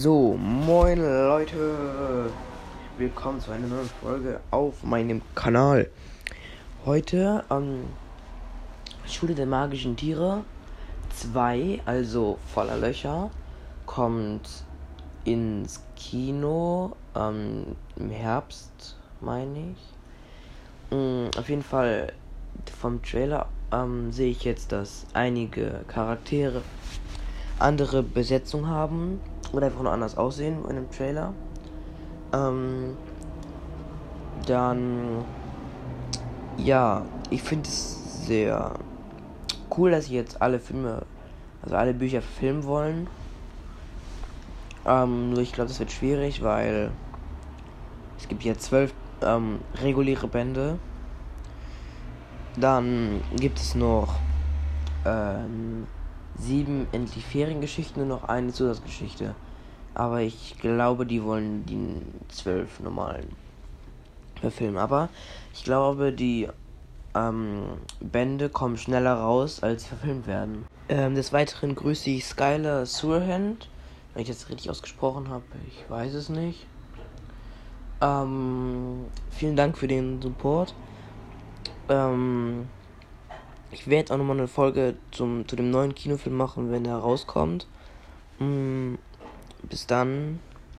So, moin Leute, willkommen zu einer neuen Folge auf meinem Kanal. Heute ähm, Schule der magischen Tiere 2, also voller Löcher, kommt ins Kino ähm, im Herbst, meine ich. Mm, auf jeden Fall vom Trailer ähm, sehe ich jetzt, dass einige Charaktere andere Besetzung haben oder einfach nur anders aussehen in dem Trailer. Ähm, dann, ja, ich finde es sehr cool, dass sie jetzt alle Filme, also alle Bücher filmen wollen. Ähm, nur ich glaube, das wird schwierig, weil es gibt ja zwölf ähm, reguläre Bände. Dann gibt es noch ähm, sieben endlich Feriengeschichten und noch eine Zusatzgeschichte. Aber ich glaube, die wollen die zwölf normalen verfilmen. Aber ich glaube, die ähm, Bände kommen schneller raus, als verfilmt werden. Ähm, des Weiteren grüße ich Skylar Surhand. Wenn ich das richtig ausgesprochen habe, ich weiß es nicht. Ähm, vielen Dank für den Support. Ähm, ich werde auch nochmal eine Folge zum, zu dem neuen Kinofilm machen, wenn er rauskommt. Mm, bis dann.